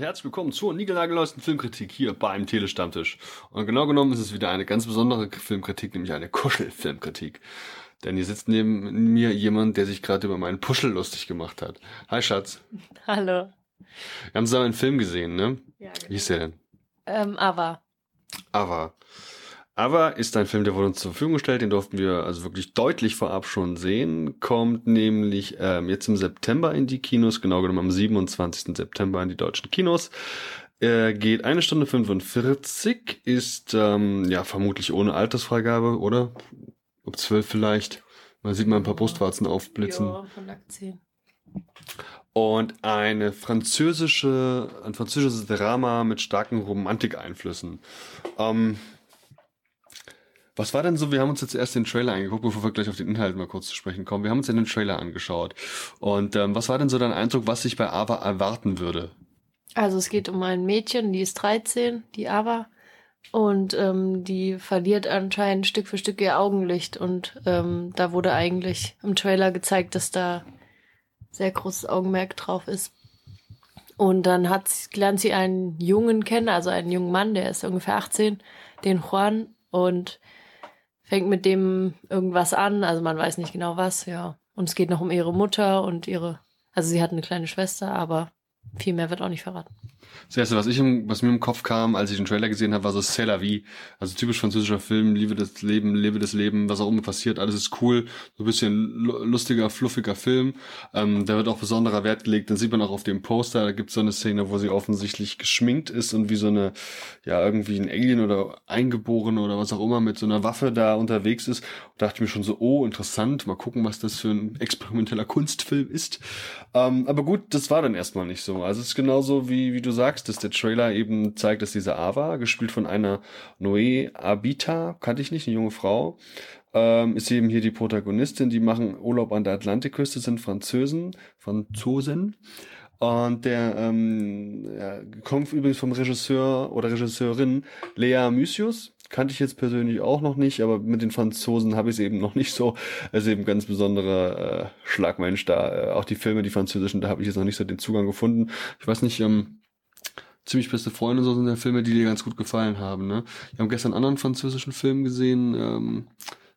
herzlich willkommen zur niegelnagelneuesten Filmkritik hier beim Telestammtisch. Und genau genommen ist es wieder eine ganz besondere Filmkritik, nämlich eine Kuschelfilmkritik. Denn hier sitzt neben mir jemand, der sich gerade über meinen Puschel lustig gemacht hat. Hi Schatz. Hallo. Wir haben zusammen einen Film gesehen, ne? Ja, genau. Wie ist der denn? Ähm, aber. Ava. Ava ist ein Film, der wurde uns zur Verfügung gestellt, den durften wir also wirklich deutlich vorab schon sehen, kommt nämlich ähm, jetzt im September in die Kinos, genau genommen am 27. September in die deutschen Kinos. Er geht eine Stunde 45, ist ähm, ja vermutlich ohne Altersfreigabe, oder? Ob zwölf vielleicht. Man sieht mal ein paar Brustwarzen aufblitzen. Ja, von Akt 10. Und eine französische, ein französisches Drama mit starken Romantikeinflüssen. Ähm, was war denn so? Wir haben uns jetzt erst den Trailer angeguckt, bevor wir gleich auf den Inhalt mal kurz zu sprechen kommen. Wir haben uns ja den Trailer angeschaut. Und ähm, was war denn so dein Eindruck, was sich bei Ava erwarten würde? Also es geht um ein Mädchen, die ist 13, die Ava. Und ähm, die verliert anscheinend Stück für Stück ihr Augenlicht. Und ähm, da wurde eigentlich im Trailer gezeigt, dass da sehr großes Augenmerk drauf ist. Und dann hat, lernt sie einen Jungen kennen, also einen jungen Mann, der ist ungefähr 18, den Juan. Und fängt mit dem irgendwas an. Also man weiß nicht genau was, ja. Und es geht noch um ihre Mutter und ihre, also sie hat eine kleine Schwester, aber viel mehr wird auch nicht verraten. Das erste, was ich im, was mir im Kopf kam, als ich den Trailer gesehen habe, war so C'est la vie. Also typisch französischer Film, Liebe das Leben, lebe das Leben, was auch immer passiert, alles ist cool. So ein bisschen lu- lustiger, fluffiger Film. Ähm, da wird auch besonderer Wert gelegt. Dann sieht man auch auf dem Poster, da gibt es so eine Szene, wo sie offensichtlich geschminkt ist und wie so eine, ja, irgendwie ein Alien oder eingeboren oder was auch immer mit so einer Waffe da unterwegs ist. Und dachte ich mir schon so, oh, interessant, mal gucken, was das für ein experimenteller Kunstfilm ist. Ähm, aber gut, das war dann erstmal nicht so. Also es ist genauso wie, wie du sagst, dass der Trailer eben zeigt, dass diese Ava, gespielt von einer Noé Abita, kannte ich nicht, eine junge Frau, ähm, ist eben hier die Protagonistin, die machen Urlaub an der Atlantikküste, sind Französen, Franzosen. Und der ähm, ja, kommt übrigens vom Regisseur oder Regisseurin Lea Mysius. Kannte ich jetzt persönlich auch noch nicht, aber mit den Franzosen habe ich es eben noch nicht so. Also eben ganz besonderer äh, Schlagmensch da. Äh, auch die Filme, die französischen, da habe ich jetzt noch nicht so den Zugang gefunden. Ich weiß nicht, ähm, ziemlich beste Freunde so sind ja Filme, die dir ganz gut gefallen haben. Ne? Wir haben gestern einen anderen französischen Film gesehen, ähm,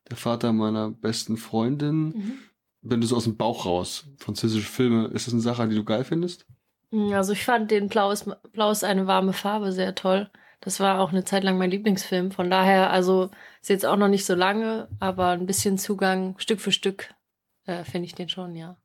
der Vater meiner besten Freundin. Wenn du so aus dem Bauch raus, französische Filme, ist das eine Sache, die du geil findest? Also ich fand den Blau ist, Blau ist eine warme Farbe sehr toll. Das war auch eine Zeit lang mein Lieblingsfilm. Von daher, also ist jetzt auch noch nicht so lange, aber ein bisschen Zugang, Stück für Stück, äh, finde ich den schon, ja.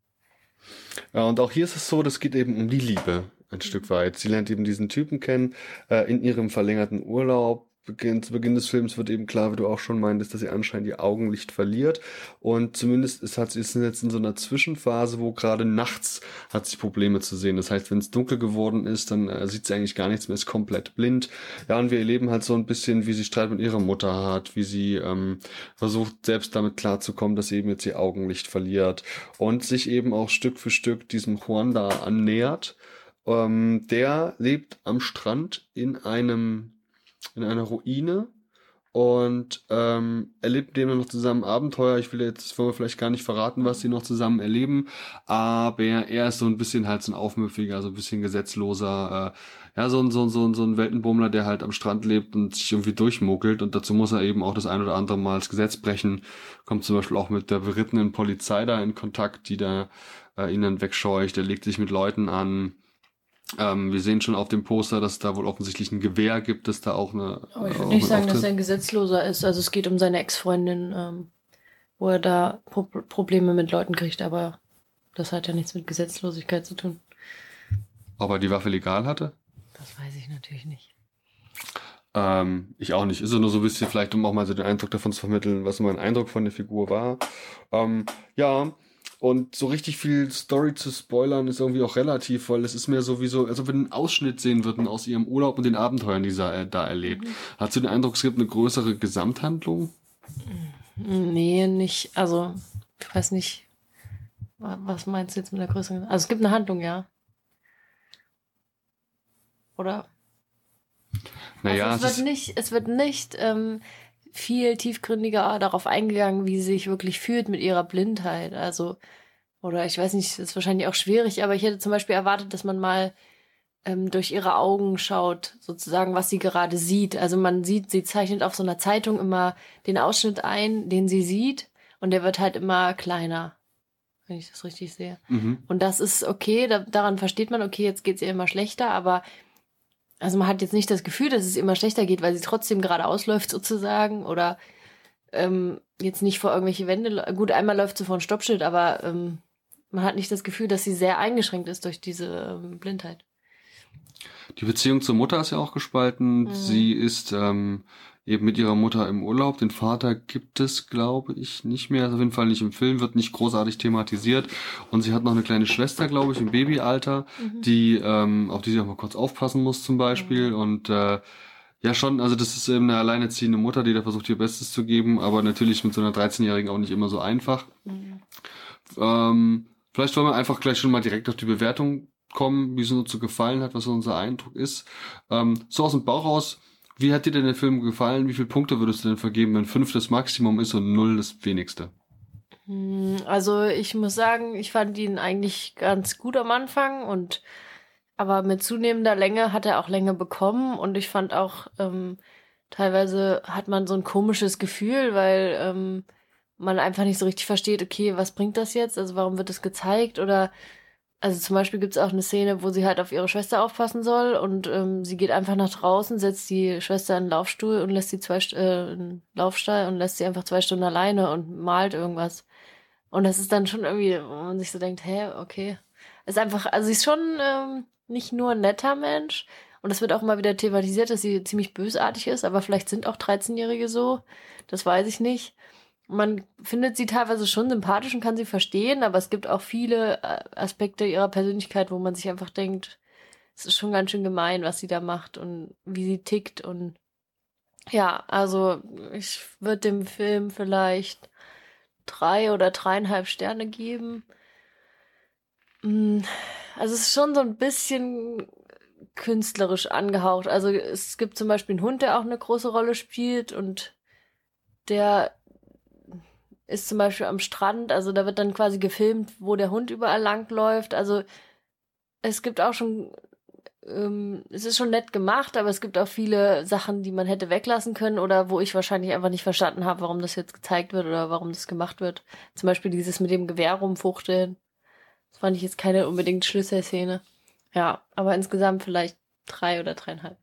Ja, und auch hier ist es so, das geht eben um die Liebe ein Stück weit. Sie lernt eben diesen Typen kennen äh, in ihrem verlängerten Urlaub. Beginn, zu Beginn des Films wird eben klar, wie du auch schon meintest, dass sie anscheinend ihr Augenlicht verliert. Und zumindest ist, hat sie ist jetzt in so einer Zwischenphase, wo gerade nachts hat sie Probleme zu sehen. Das heißt, wenn es dunkel geworden ist, dann äh, sieht sie eigentlich gar nichts mehr, ist komplett blind. Ja, und wir erleben halt so ein bisschen, wie sie Streit mit ihrer Mutter hat, wie sie ähm, versucht, selbst damit klarzukommen, dass sie eben jetzt ihr Augenlicht verliert und sich eben auch Stück für Stück diesem Juan da annähert. Ähm, der lebt am Strand in einem, in einer Ruine und ähm, erlebt dem noch zusammen Abenteuer. Ich will jetzt, wollen wir vielleicht gar nicht verraten, was sie noch zusammen erleben, aber er ist so ein bisschen halt so ein aufmüpfiger, so ein bisschen gesetzloser, äh, ja, so ein, so ein, so ein, so ein Weltenbummler, der halt am Strand lebt und sich irgendwie durchmuckelt und dazu muss er eben auch das ein oder andere Mal das Gesetz brechen. Kommt zum Beispiel auch mit der berittenen Polizei da in Kontakt, die da äh, ihn dann wegscheucht. Er legt sich mit Leuten an. Ähm, wir sehen schon auf dem Poster, dass da wohl offensichtlich ein Gewehr gibt, dass da auch eine. Aber ich äh, würde nicht sagen, dass er ein Gesetzloser ist. Also es geht um seine Ex-Freundin, ähm, wo er da Pro Probleme mit Leuten kriegt, aber das hat ja nichts mit Gesetzlosigkeit zu tun. Ob er die Waffe legal hatte? Das weiß ich natürlich nicht. Ähm, ich auch nicht. Ist nur so ein bisschen vielleicht, um auch mal so den Eindruck davon zu vermitteln, was mein Eindruck von der Figur war. Ähm, ja, und so richtig viel Story zu spoilern ist irgendwie auch relativ, weil es ist mehr so wie so, als ob wir einen Ausschnitt sehen würden aus ihrem Urlaub und den Abenteuern, die sie äh, da erlebt. Hast du den Eindruck, es gibt eine größere Gesamthandlung? Nee, nicht. Also, ich weiß nicht. wa- Was meinst du jetzt mit der größeren? Also es gibt eine Handlung, ja. Oder? Naja, also es es wird nicht, es wird nicht ähm, viel tiefgründiger darauf eingegangen, wie sie sich wirklich fühlt mit ihrer Blindheit. Also, oder ich weiß nicht, das ist wahrscheinlich auch schwierig, aber ich hätte zum Beispiel erwartet, dass man mal ähm, durch ihre Augen schaut, sozusagen, was sie gerade sieht. Also man sieht, sie zeichnet auf so einer Zeitung immer den Ausschnitt ein, den sie sieht, und der wird halt immer kleiner, wenn ich das richtig sehe. Mhm. Und das ist okay, da, daran versteht man, okay, jetzt geht's ihr immer schlechter, aber also man hat jetzt nicht das Gefühl, dass es immer schlechter geht, weil sie trotzdem gerade ausläuft sozusagen oder ähm, jetzt nicht vor irgendwelche Wände. Gut, einmal läuft sie vor ein Stoppschild, aber ähm, man hat nicht das Gefühl, dass sie sehr eingeschränkt ist durch diese ähm, Blindheit. Die Beziehung zur Mutter ist ja auch gespalten. Mhm. Sie ist ähm, eben mit ihrer Mutter im Urlaub. Den Vater gibt es, glaube ich, nicht mehr. Also auf jeden Fall nicht im Film, wird nicht großartig thematisiert. Und sie hat noch eine kleine Schwester, glaube ich, im Babyalter, Mhm. die ähm, auf die sie auch mal kurz aufpassen muss zum Beispiel. Und äh, ja schon, also das ist eben eine alleinerziehende Mutter, die da versucht, ihr Bestes zu geben, aber natürlich mit so einer 13-Jährigen auch nicht immer so einfach. Mhm. Ähm, vielleicht wollen wir einfach gleich schon mal direkt auf die Bewertung kommen, wie es uns so gefallen hat, was so unser Eindruck ist. Ähm, so aus dem Bauch raus, wie hat dir denn der Film gefallen? Wie viele Punkte würdest du denn vergeben, wenn fünf das Maximum ist und null das wenigste? Hm, Also ich muss sagen, ich fand ihn eigentlich ganz gut am Anfang und aber mit zunehmender Länge hat er auch Länge bekommen und ich fand auch ähm, teilweise hat man so ein komisches Gefühl, weil ähm, man einfach nicht so richtig versteht, okay, was bringt das jetzt? Also warum wird das gezeigt? Oder also zum Beispiel gibt es auch eine Szene, wo sie halt auf ihre Schwester aufpassen soll und ähm, sie geht einfach nach draußen, setzt die Schwester in den Laufstuhl und lässt sie zwei äh, in Laufstall und lässt sie einfach zwei Stunden alleine und malt irgendwas. Und das ist dann schon irgendwie, wo man sich so denkt, hä, okay. Ist einfach, also sie ist schon ähm, nicht nur ein netter Mensch. Und es wird auch immer wieder thematisiert, dass sie ziemlich bösartig ist, aber vielleicht sind auch 13-Jährige so. Das weiß ich nicht. Man findet sie teilweise schon sympathisch und kann sie verstehen, aber es gibt auch viele äh, Aspekte ihrer Persönlichkeit, wo man sich einfach denkt, es ist schon ganz schön gemein, was sie da macht und wie sie tickt und ja, also ich würde dem Film vielleicht drei oder dreieinhalb Sterne geben. Mm, Also es ist schon so ein bisschen künstlerisch angehaucht. Also es gibt zum Beispiel einen Hund, der auch eine große Rolle spielt und der ist zum Beispiel am Strand. Also da wird dann quasi gefilmt, wo der Hund überall lang läuft. Also es gibt auch schon, ähm, es ist schon nett gemacht, aber es gibt auch viele Sachen, die man hätte weglassen können oder wo ich wahrscheinlich einfach nicht verstanden habe, warum das jetzt gezeigt wird oder warum das gemacht wird. Zum Beispiel dieses mit dem Gewehr rumfuchteln. Das fand ich jetzt keine unbedingt Schlüsselszene. Ja, aber insgesamt vielleicht drei oder dreieinhalb.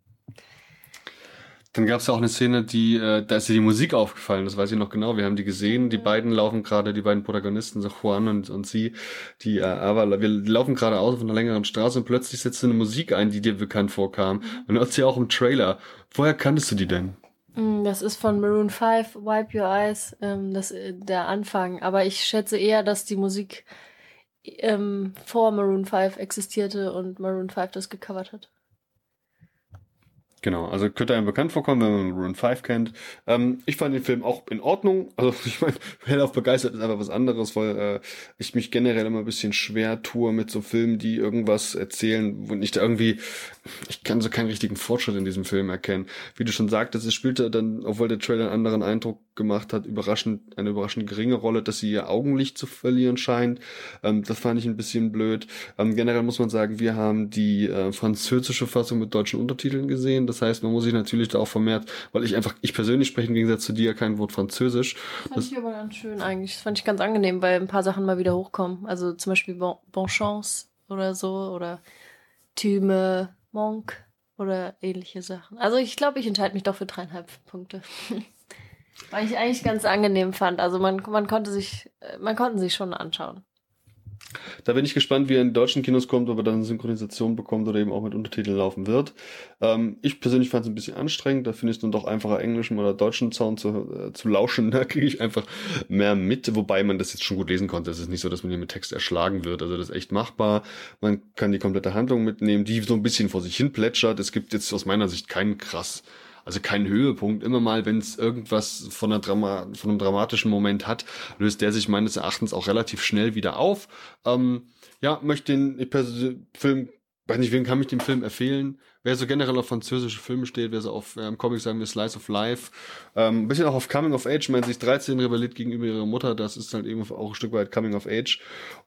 Dann gab es ja auch eine Szene, die, äh, da ist dir die Musik aufgefallen, das weiß ich noch genau. Wir haben die gesehen, die Mhm. beiden laufen gerade, die beiden Protagonisten, so Juan und, und sie, die, äh, aber wir laufen gerade aus auf einer längeren Straße und plötzlich setzt eine Musik ein, die dir bekannt vorkam. Und du hast sie auch im Trailer. Woher kanntest du die denn? Mm, Das ist von Maroon 5, Wipe Your Eyes, ähm, das, äh, der Anfang. Aber ich schätze eher, dass die Musik ähm, vor Maroon 5 existierte und Maroon 5 das gecovert hat. Genau, also könnte einem bekannt vorkommen, wenn man Rune 5 kennt. Ähm, ich fand den Film auch in Ordnung. Also ich meine, hellauf begeistert ist einfach was anderes, weil äh, ich mich generell immer ein bisschen schwer tue mit so Filmen, die irgendwas erzählen, wo nicht irgendwie, ich kann so keinen richtigen Fortschritt in diesem Film erkennen. Wie du schon sagtest, es spielte dann, obwohl der Trailer einen anderen Eindruck gemacht hat, überraschend, eine überraschend geringe Rolle, dass sie ihr Augenlicht zu verlieren scheint. Ähm, das fand ich ein bisschen blöd. Ähm, generell muss man sagen, wir haben die äh, französische Fassung mit deutschen Untertiteln gesehen. Das heißt, man muss sich natürlich da auch vermehrt, weil ich einfach, ich persönlich spreche im Gegensatz zu dir kein Wort Französisch. Fand ich aber ganz schön eigentlich. Das fand ich ganz angenehm, weil ein paar Sachen mal wieder hochkommen. Also zum Beispiel bon, bon Chance oder so oder Tüme, Monk oder ähnliche Sachen. Also ich glaube, ich entscheide mich doch für dreieinhalb Punkte. weil ich eigentlich ganz angenehm fand. Also man, man konnte sich, äh, man konnte sich schon anschauen. Da bin ich gespannt, wie er in deutschen Kinos kommt, ob er dann Synchronisation bekommt oder eben auch mit Untertiteln laufen wird. Ähm, ich persönlich fand es ein bisschen anstrengend. Da finde ich es dann doch einfacher, englischen oder deutschen Sound zu, äh, zu lauschen. Da kriege ich einfach mehr mit, wobei man das jetzt schon gut lesen konnte. Es ist nicht so, dass man hier mit Text erschlagen wird. Also das ist echt machbar. Man kann die komplette Handlung mitnehmen, die so ein bisschen vor sich hin plätschert. Es gibt jetzt aus meiner Sicht keinen krass also kein Höhepunkt. Immer mal, wenn es irgendwas von, einer Drama von einem dramatischen Moment hat, löst der sich meines Erachtens auch relativ schnell wieder auf. Ähm, ja, möchte den Film weiß nicht, wen kann ich den Film empfehlen? Wer so generell auf französische Filme steht, wer so auf ähm, Comics sagen wir Slice of Life, ähm, ein bisschen auch auf Coming of Age, wenn sich 13 rebelliert gegenüber ihrer Mutter, das ist halt eben auch ein Stück weit Coming of Age.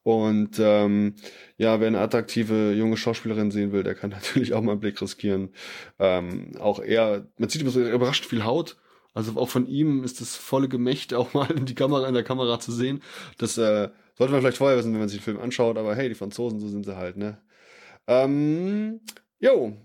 Und ähm, ja, wer eine attraktive junge Schauspielerin sehen will, der kann natürlich auch mal einen Blick riskieren. Ähm, auch eher, man sieht immer so überraschend viel Haut. Also auch von ihm ist das volle Gemächt auch mal in die Kamera, in der Kamera zu sehen. Das äh, sollte man vielleicht vorher wissen, wenn man sich den Film anschaut, aber hey, die Franzosen, so sind sie halt, ne? Ähm, jo,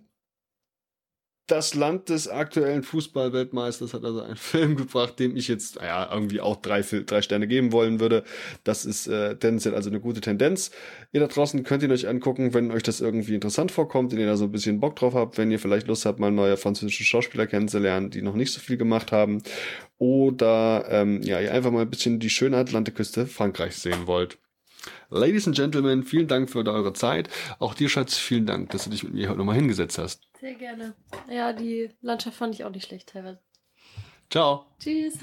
das Land des aktuellen Fußballweltmeisters hat also einen Film gebracht, dem ich jetzt ja, irgendwie auch drei, drei Sterne geben wollen würde. Das ist äh, tendenziell also eine gute Tendenz. Ihr da draußen könnt ihn euch angucken, wenn euch das irgendwie interessant vorkommt, wenn ihr da so ein bisschen Bock drauf habt, wenn ihr vielleicht Lust habt, mal neue französische Schauspieler kennenzulernen, die noch nicht so viel gemacht haben. Oder ähm, ja, ihr einfach mal ein bisschen die schöne Atlantikküste Frankreichs sehen wollt. Ladies and Gentlemen, vielen Dank für eure Zeit. Auch dir, Schatz, vielen Dank, dass du dich mit mir heute nochmal hingesetzt hast. Sehr gerne. Ja, die Landschaft fand ich auch nicht schlecht teilweise. Ciao. Tschüss.